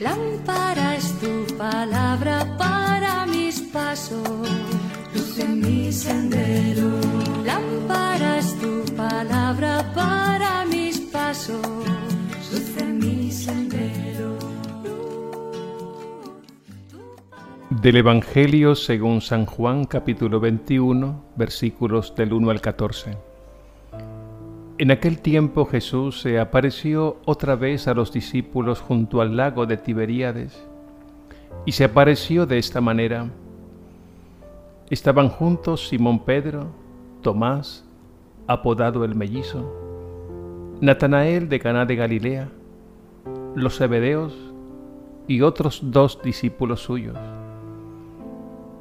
Lámpara es tu palabra para mis pasos, luz en mi sendero. Lámpara es tu palabra para mis pasos, luz en mi sendero. Del Evangelio según San Juan capítulo 21 versículos del 1 al 14. En aquel tiempo Jesús se apareció otra vez a los discípulos junto al lago de Tiberíades y se apareció de esta manera. Estaban juntos Simón Pedro, Tomás, apodado el mellizo, Natanael de Caná de Galilea, los Zebedeos y otros dos discípulos suyos.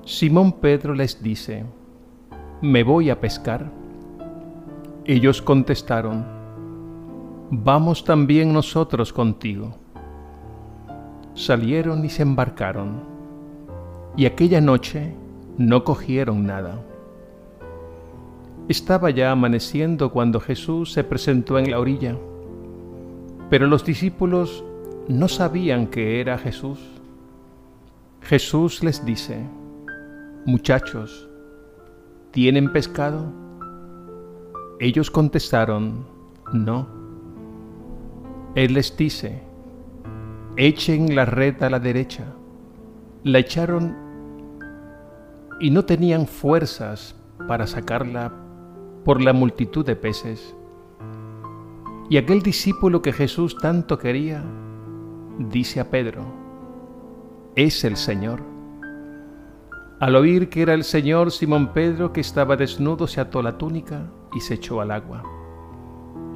Simón Pedro les dice, Me voy a pescar. Ellos contestaron, Vamos también nosotros contigo. Salieron y se embarcaron, y aquella noche no cogieron nada. Estaba ya amaneciendo cuando Jesús se presentó en la orilla, pero los discípulos no sabían que era Jesús. Jesús les dice, Muchachos, ¿tienen pescado? Ellos contestaron, no. Él les dice, echen la red a la derecha. La echaron y no tenían fuerzas para sacarla por la multitud de peces. Y aquel discípulo que Jesús tanto quería, dice a Pedro, es el Señor. Al oír que era el Señor, Simón Pedro, que estaba desnudo, se ató la túnica y se echó al agua.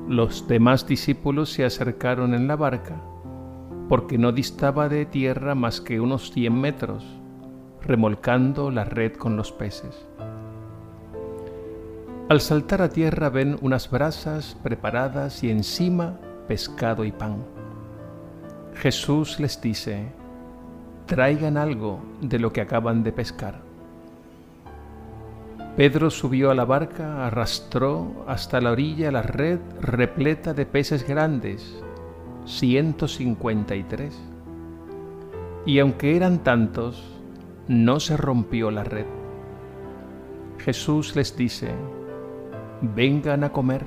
Los demás discípulos se acercaron en la barca, porque no distaba de tierra más que unos cien metros, remolcando la red con los peces. Al saltar a tierra ven unas brasas preparadas y encima pescado y pan. Jesús les dice, traigan algo de lo que acaban de pescar. Pedro subió a la barca, arrastró hasta la orilla la red repleta de peces grandes, 153. Y aunque eran tantos, no se rompió la red. Jesús les dice, vengan a comer.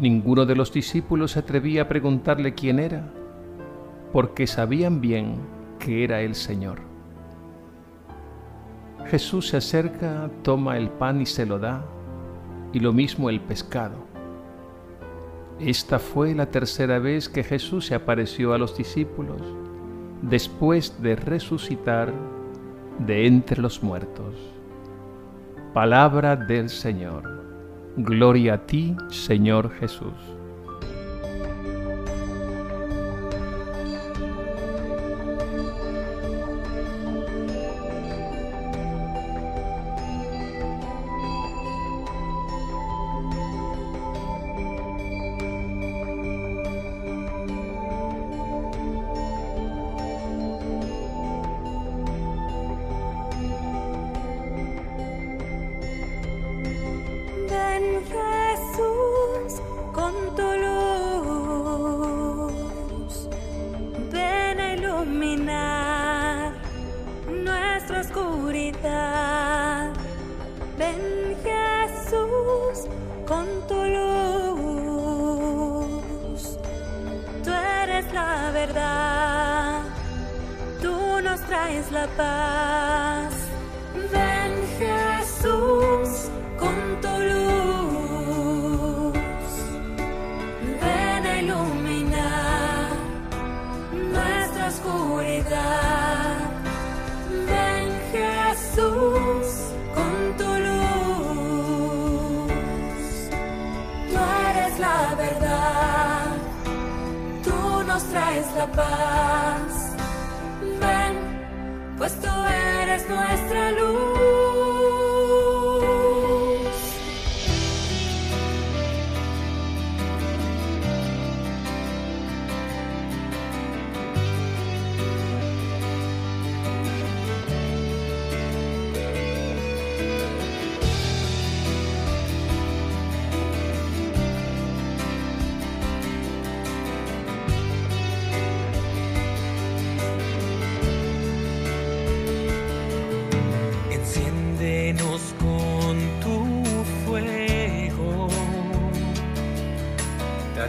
Ninguno de los discípulos se atrevía a preguntarle quién era, porque sabían bien que era el Señor. Jesús se acerca, toma el pan y se lo da, y lo mismo el pescado. Esta fue la tercera vez que Jesús se apareció a los discípulos después de resucitar de entre los muertos. Palabra del Señor. Gloria a ti, Señor Jesús. Bye.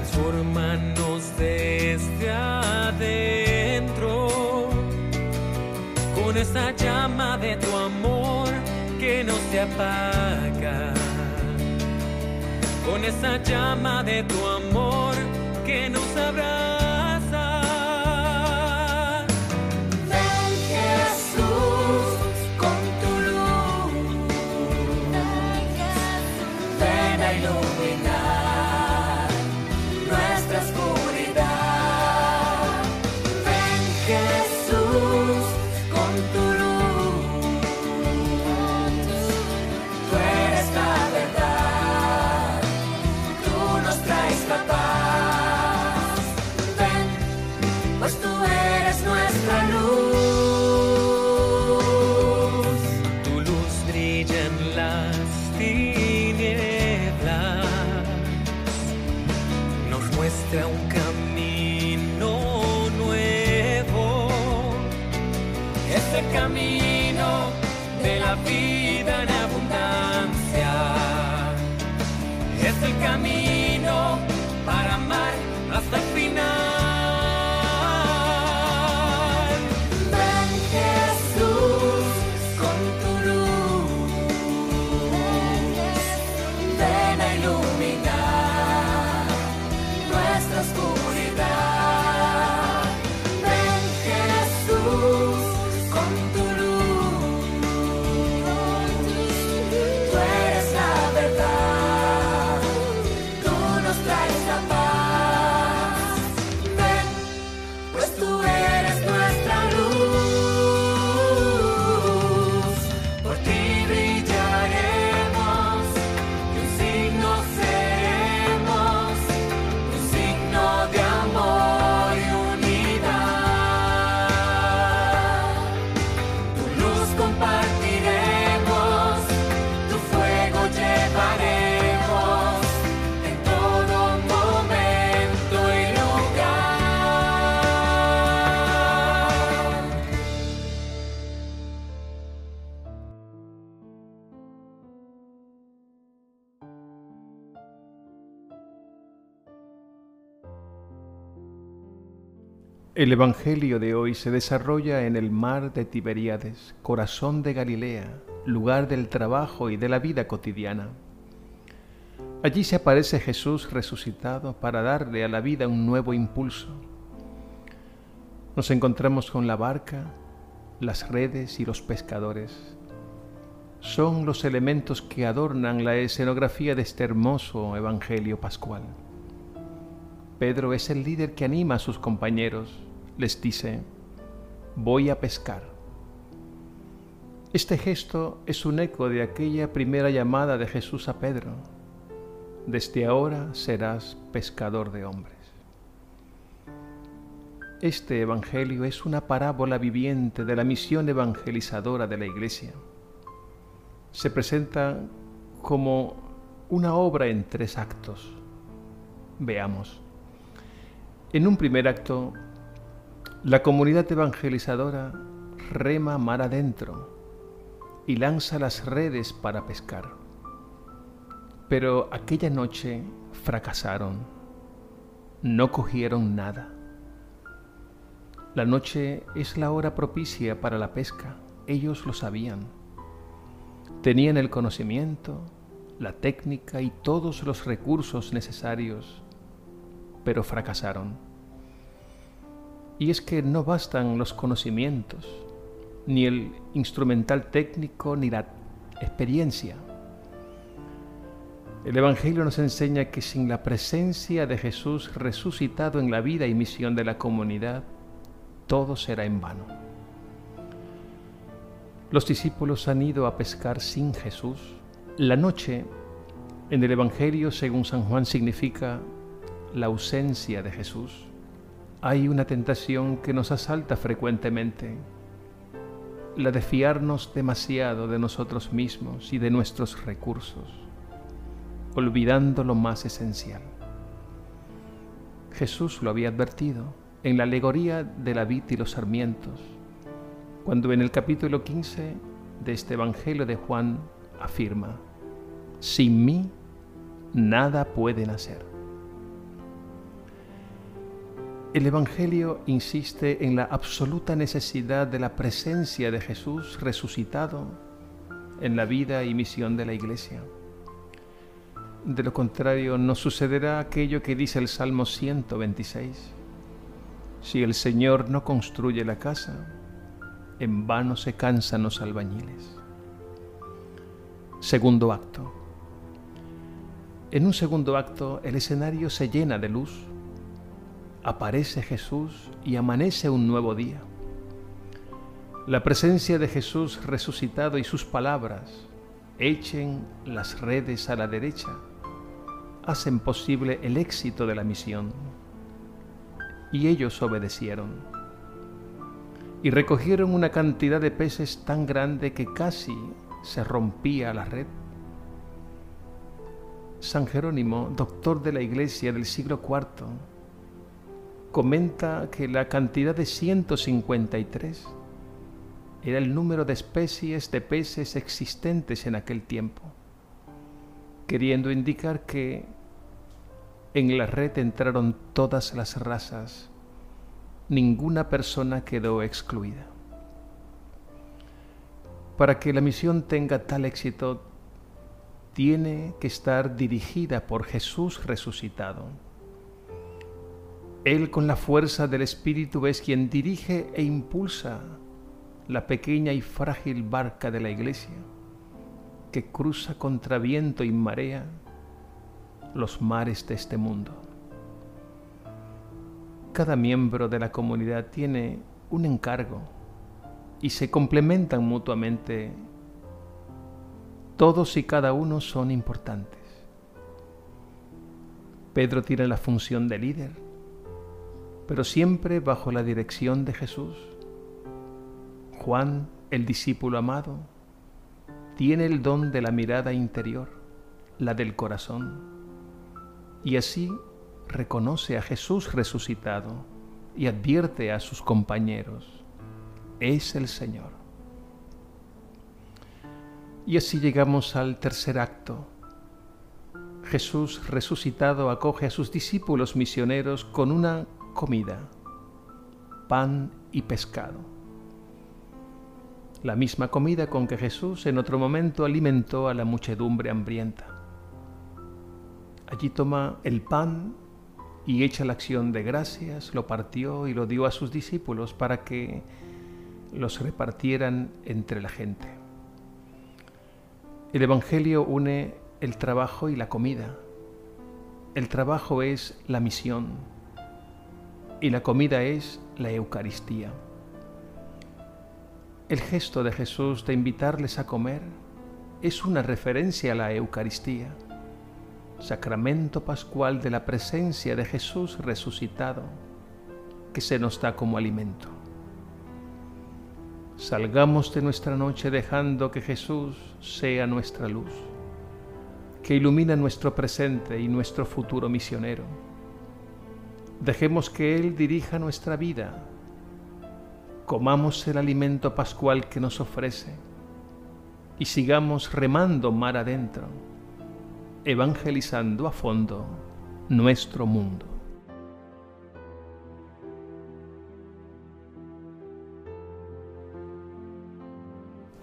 transformanos desde adentro con esa llama de tu amor que no se apaga, con esa llama de tu amor que nos abraza. Ven Jesús con tu luz, ven a iluminar. Luz brilla en las tinieblas, nos muestra un camino nuevo. Es camino de la vida El Evangelio de hoy se desarrolla en el mar de Tiberíades, corazón de Galilea, lugar del trabajo y de la vida cotidiana. Allí se aparece Jesús resucitado para darle a la vida un nuevo impulso. Nos encontramos con la barca, las redes y los pescadores. Son los elementos que adornan la escenografía de este hermoso Evangelio pascual. Pedro es el líder que anima a sus compañeros. Les dice, voy a pescar. Este gesto es un eco de aquella primera llamada de Jesús a Pedro. Desde ahora serás pescador de hombres. Este Evangelio es una parábola viviente de la misión evangelizadora de la Iglesia. Se presenta como una obra en tres actos. Veamos. En un primer acto, la comunidad evangelizadora rema mar adentro y lanza las redes para pescar. Pero aquella noche fracasaron, no cogieron nada. La noche es la hora propicia para la pesca, ellos lo sabían. Tenían el conocimiento, la técnica y todos los recursos necesarios pero fracasaron. Y es que no bastan los conocimientos, ni el instrumental técnico, ni la experiencia. El Evangelio nos enseña que sin la presencia de Jesús resucitado en la vida y misión de la comunidad, todo será en vano. Los discípulos han ido a pescar sin Jesús. La noche en el Evangelio, según San Juan, significa la ausencia de Jesús. Hay una tentación que nos asalta frecuentemente, la de fiarnos demasiado de nosotros mismos y de nuestros recursos, olvidando lo más esencial. Jesús lo había advertido en la alegoría de la vid y los sarmientos, cuando en el capítulo 15 de este Evangelio de Juan afirma, sin mí nada pueden hacer. El Evangelio insiste en la absoluta necesidad de la presencia de Jesús resucitado en la vida y misión de la Iglesia. De lo contrario, nos sucederá aquello que dice el Salmo 126. Si el Señor no construye la casa, en vano se cansan los albañiles. Segundo acto. En un segundo acto el escenario se llena de luz. Aparece Jesús y amanece un nuevo día. La presencia de Jesús resucitado y sus palabras, echen las redes a la derecha, hacen posible el éxito de la misión. Y ellos obedecieron. Y recogieron una cantidad de peces tan grande que casi se rompía la red. San Jerónimo, doctor de la Iglesia del siglo IV, comenta que la cantidad de 153 era el número de especies de peces existentes en aquel tiempo, queriendo indicar que en la red entraron todas las razas, ninguna persona quedó excluida. Para que la misión tenga tal éxito, tiene que estar dirigida por Jesús resucitado. Él con la fuerza del Espíritu es quien dirige e impulsa la pequeña y frágil barca de la iglesia que cruza contra viento y marea los mares de este mundo. Cada miembro de la comunidad tiene un encargo y se complementan mutuamente. Todos y cada uno son importantes. Pedro tiene la función de líder, pero siempre bajo la dirección de Jesús. Juan, el discípulo amado, tiene el don de la mirada interior, la del corazón, y así reconoce a Jesús resucitado y advierte a sus compañeros, es el Señor. Y así llegamos al tercer acto. Jesús resucitado acoge a sus discípulos misioneros con una comida, pan y pescado la misma comida con que Jesús en otro momento alimentó a la muchedumbre hambrienta. Allí toma el pan y echa la acción de gracias, lo partió y lo dio a sus discípulos para que los repartieran entre la gente. El Evangelio une el trabajo y la comida. El trabajo es la misión y la comida es la Eucaristía. El gesto de Jesús de invitarles a comer es una referencia a la Eucaristía, sacramento pascual de la presencia de Jesús resucitado, que se nos da como alimento. Salgamos de nuestra noche dejando que Jesús sea nuestra luz, que ilumina nuestro presente y nuestro futuro misionero. Dejemos que Él dirija nuestra vida comamos el alimento pascual que nos ofrece y sigamos remando mar adentro, evangelizando a fondo nuestro mundo.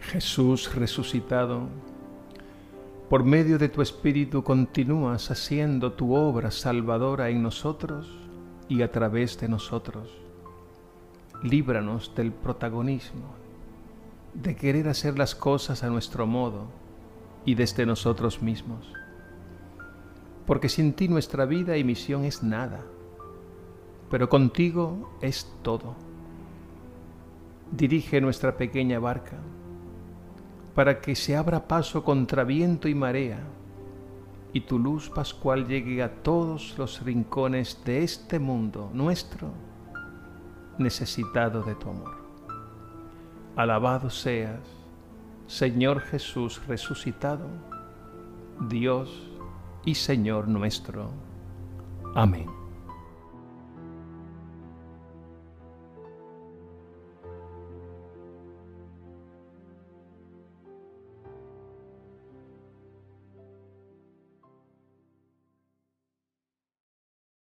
Jesús resucitado, por medio de tu Espíritu continúas haciendo tu obra salvadora en nosotros y a través de nosotros líbranos del protagonismo, de querer hacer las cosas a nuestro modo y desde nosotros mismos. Porque sin ti nuestra vida y misión es nada, pero contigo es todo. Dirige nuestra pequeña barca para que se abra paso contra viento y marea y tu luz pascual llegue a todos los rincones de este mundo nuestro necesitado de tu amor. Alabado seas, Señor Jesús resucitado, Dios y Señor nuestro. Amén.